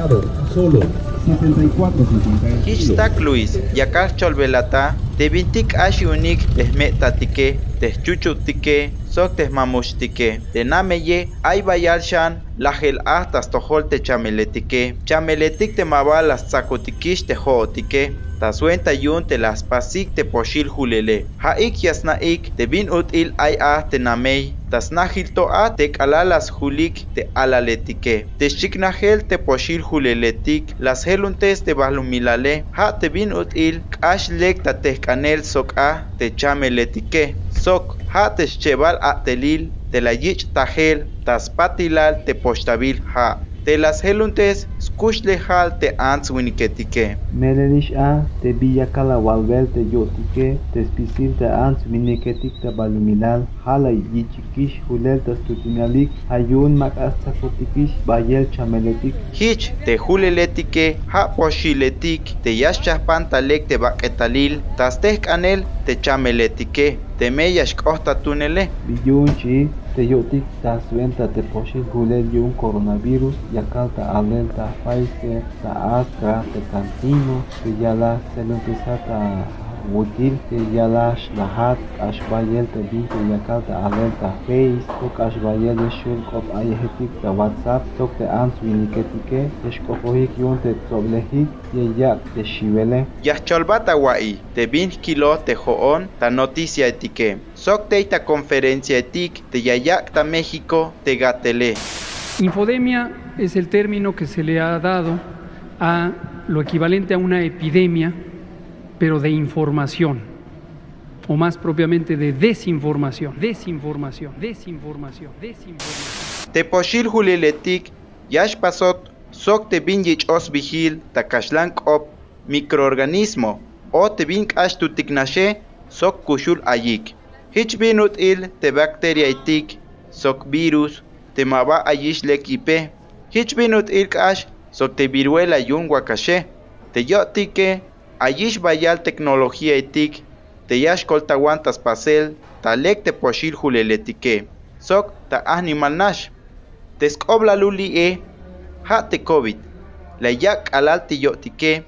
Estado, solo 74.50. Hishtak Luis, Yakar Cholvelata, Tevintik Ashi Unik, Tesmetatike, Techuchutike, Sok Tesmamushtike, Tenameye, Aybayalshan, Lajel Astas Tohol Techameletike, Chameletik Temabalas Tzakotikish Tehootike, Tasuenta yun te las pasik te poshil hulele. Haik yasnaik te bin util ay a te namei. Tas nahil to a te kalalas hulik te poshil huleletik. Las heluntes te balumilale. Ha te bin util kash lek ta te kanel sok a te chameletike. Sok ha te cheval a telil te la yich tahel tas patilal te postabil ha. Te las heluntes skush lejal te ants winiketike. Melelish a te villa cala walvel te yotike te spisil te ants winiketik te baluminal hala yichikish hulel te stutinalik hayun mak asta kotikish bayel chameletik Hich te huleletike ha poshiletik te yaschahpan talek te baketalil tas tek anel te chameletike te meyash kohta tunele. biyun chi te yotik ta suenta te poshil hulel yun coronavirus yakal ta alel ta Pfizer ta Astra te Cantino te yala seluntesa ta wutil te yala shlahat ashbayel te bin te yakal ta alel ta Face tok ashbayel shul kop ayehetik ta WhatsApp tok te ans winiketike te shkopohik yun te tsoblehik ye yak te shivele Yascholbata wai te bin kilo te joon ta noticia etike. Sok teita conferencia etik te yayak ta México te gatele. Infodemia es el término que se le ha dado a lo equivalente a una epidemia, pero de información, o más propiamente de desinformación, desinformación, desinformación, desinformación. Te poshil huliletik yash pasot sok te bin yich os vigil ta kashlank op microorganismo o te bin kash tu tiknashe sok kushul ayik. Hich binut il te bacteria itik sok virus te maba ayish lekipe. Hich binut il kash sok te viruela yun wakashe. Te yotike ayish bayal tecnología itik te yash koltawantas pasel ta lek te poshil huleletike. Sok ta animal nash. Teskobla luli e ha te COVID. La yak alal te yotike.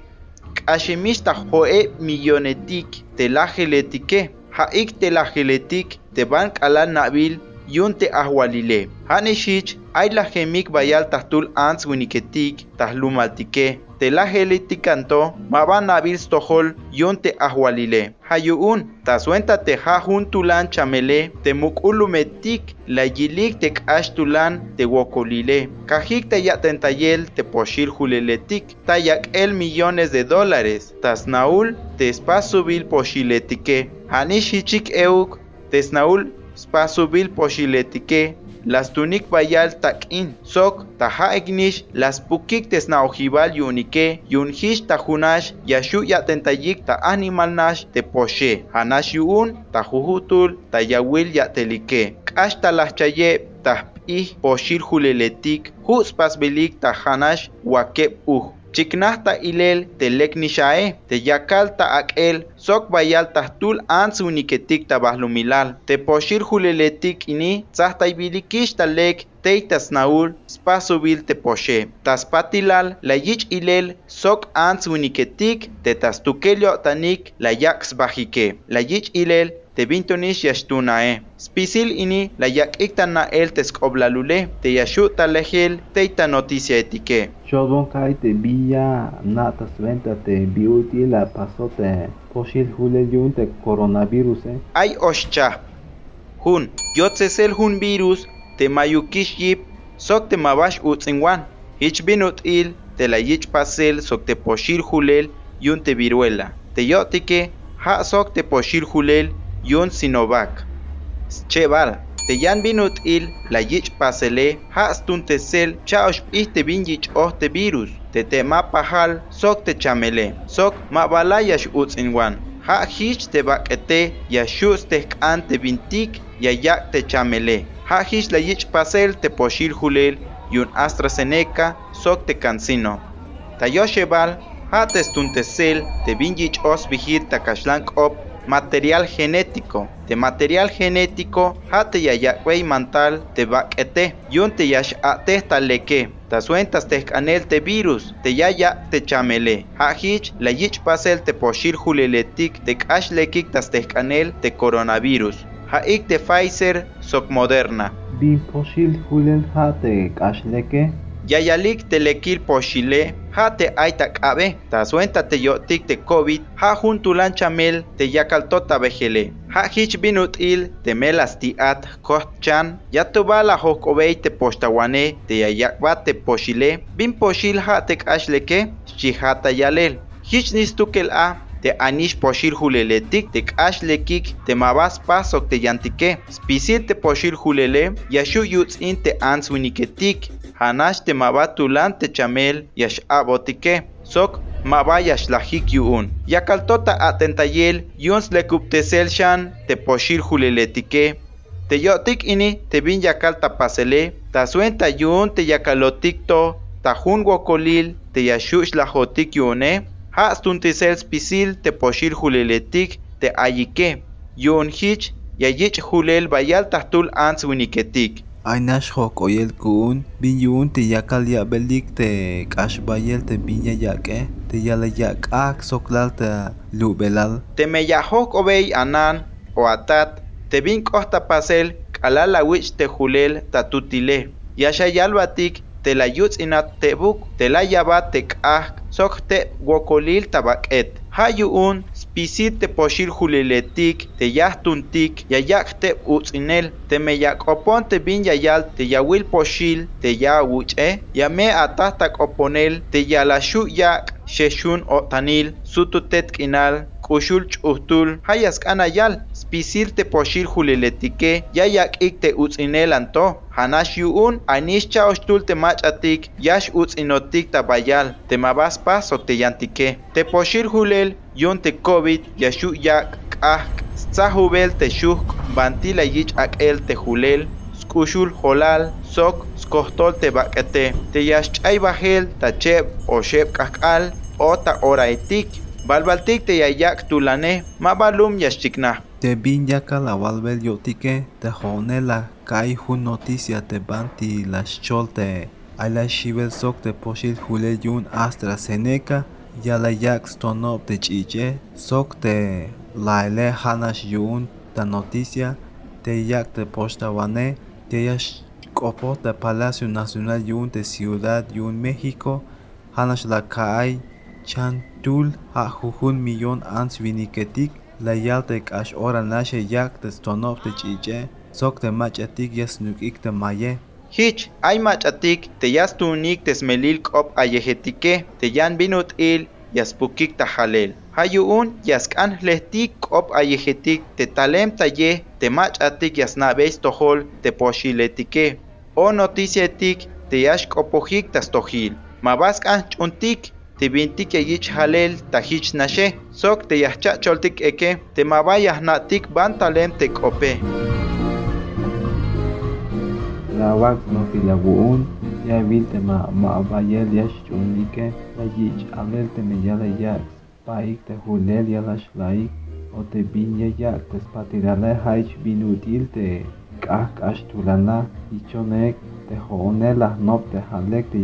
Kashimista hoe millonetik te la geletike. Ha ik te la geletik te bank alal nabil yun te ahwalile. Hanishich ay la gemik bayal tahtul ans winiketik tahlumaltike. Te la geletikanto maban nabil stohol yun te ahwalile. Hayuun tasuenta te ha juntulan chamele te mukulumetik la yilik te kashtulan te wokolile. Kajik te yatentayel te poshil juleletik. Tayak el millones de dólares. Tasnaul te espasubil poshiletike. Hanishichik euk tesnaul spasubil poshiletike. Las tunik bayal takin sok taha ignish las pukik tesnaojibal yunike yunhish tahunash yashu yatentayik ta animal nash te poshe hanash yun tahuhutul tayawil yatelike kash talahchaye tahpih poshil huleletik hus pasbilik tahanash wakep uh Chiknahta ilel telek nishae, te yakal ta akel, sok bayal tahtul ans uniketik tabahlumilal, te poshir huleletik ini, tzahta ibilikish talek, teitas naul, spasubil te poshe, tas patilal, la yich ilel, sok ans uniketik, te tas tukelio tanik, la yaks bajike, la yich ilel, te bintonish yashtunae. Spisil ini la yak iktana el teskoblalule, te yashu talehel, teita noticia etike. Shodon kai te villa nata sventa te biuti la pasote poshil hulel yun te coronavirus eh. Ay oshcha. Hun, yotzesel hun virus, te mayukish yip, sok te mabash utzinwan. Hich binut il, te la yich pasel, sok te poshil hulel, yun te viruela. Te yotike, ha sok te poshil hulel, yun Sinovac. Cheval, te yan binut il, la yich pasele, ha stun te sel, chaosh te bin yich oh virus. Te te ma pahal, sok te chamele, sok ma balayash utzinwan. Ha hich te bakete, yashus te kan te bintik, yayak te chamele. Ha hich la yich pasel te poshil hulel, yun AstraZeneca, sok te cancino. Tayosheval, ha te stun te sel, te bin yich os vigir takashlank op, material genético. De material genético, hate ya ya mantal te bakete, yun te yash ate taleke. Ta suentas te canel te virus, te ya ya te chamele. Ha hich la yich pasel te poshir huleletik te kash lekik tas te te coronavirus. Ha ik te Pfizer sok Moderna. Bin poshil hulel hate kash leke. Yayalik telekil poshile, ha te aita kabe, ta suenta te yotik te COVID, ha juntulan chamel te yakaltota vejele. Ha hich binut il te melas ti at chan, ya tu bala hokobei te postawane te yayakba te poshile, bin poshil ha te kashleke, shihata yalel. Hich nistukel a, te anish poshil huleletik te kashlekik te mabas pasok te yantike, spisil te poshil hulele, yashu yuts in te ans winiketik, hanash te mabatulan te chamel yash abotike sok mabayash lahik yuun yakaltota atentayel yuns lekuptesel shan te poshir juleletike te yotik ini te bin yakal tapasele ta suenta yun te yakalotikto ta jun wokolil te yashush lajotik yune ha stuntisel spisil te poshir juleletik te ayike yun hich yayich julel bayal tahtul ans winiketik Ainash hok oyel kun bin yun te yakal ya belik te kash bayel te binya yake te yala yak ak soklal te lubelal te me yahok obey anan o atat te bin costa pasel kalala wich te julel tatutile yasha yalbatik te la yuts inat te buk te la yabat te kah sok te wokolil tabaket hayuun spisit te poshil juliletik te yahtuntik yayak te utzinel te meyakopon te bin yayal te yawil poshil te yawuche yame atahtak oponel te yalashu yak sheshun otanil sututet kinal kushul ch'uhtul hayas kanayal. Spisil te poshil juliletike yayak ik te utzinel anto hanash yuun. Anish chaoshtul te machatik. Yash utzinotik tabayal te mabas paso te yantike te poshil julel. Yun te covid. Yashu yak kah tzahubel te shuk. Bantila yich akel te julel. Skushul holal sok skohtol te bakete te yash chay bajel. Ta cheb o sheb kakal o ta oraitik balbaltik te yayak tulane mabalum yashchikna te bin yakal awalbel yotike te jone la kai hun noticia te banti las cholte ala shibel sok te poshil julel yun AstraZeneca yala yak stonop te chiche sok te laile hanash yun ta noticia te yak te posta wane te yash kopo te Palacio Nacional yun te Ciudad yun México hanash la kai chantul ha jujun millón ans viniketik la yal te kash ora nashe yak te stonop te chiche sok te machatik yasnuk ik te maye Hich, ay machatik, te yas tunik te smelil kop ayehetike, te yan binut il, yaspukik tajalel. Hayuun, yaskan lehtik kop ayehetik, te talem taye, te machatik yasnabeis tohol, te poshiletike. O noticiatik, te yash kopojik tastojil. Mabaskan chuntik, te bintik yayich halel tahich nashe. Sok te yachacholtik eke, te mabayah natik ban talem te kope. lawak no filabuun ya vil te ma ma bayel ya chunike la yich alel te me yala ya paik te hulel ya la shlaik o te bin ya ya te spatirale haich binutil te kah kash tulana ichonek te hone la nop te halek te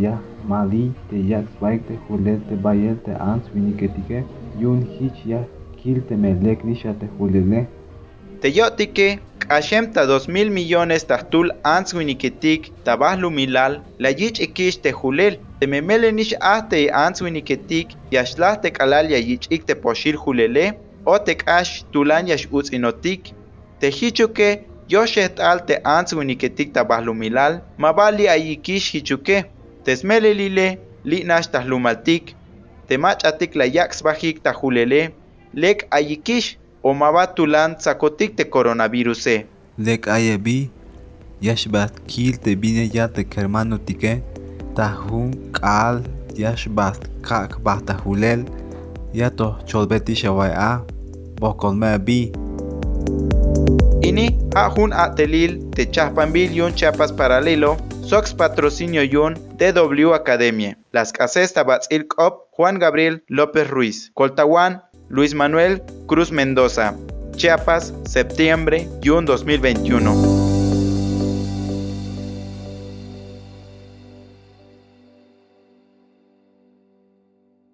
mali te ya swaik te hulel te bayel te ans viniketike yun hich ya kil te melek nisha te hulele te yotike Kashem ta 2000 millones tahtul ans winiketik tabah lumilal la yich ikish te julel te memelenish ahte ans winiketik yashlah te kalal ya yich ik te poshil julele o te kash tulan yash utz inotik. Te hichuke yoshet al te ans winiketik tabah lumilal mabali ayikish hichuke te smelelile li nash tahlumaltik te machatik la yaks bajik tahulele lek ayikish o mabatulan sakotik te coronavirus e. lek aye bi yashbat kil te bine ya te kermano tike tahun kal yashbat kak bata hulel ya to cholbeti shawai a bokolme bi Ini hajun atelil te chapambil yun chapas paralelo Sox patrocinio yun DW Academia. Las cases tabatzil cop Juan Gabriel López Ruiz. Coltawan Luis Manuel Cruz Mendoza. Chiapas, septiembre, June 2021.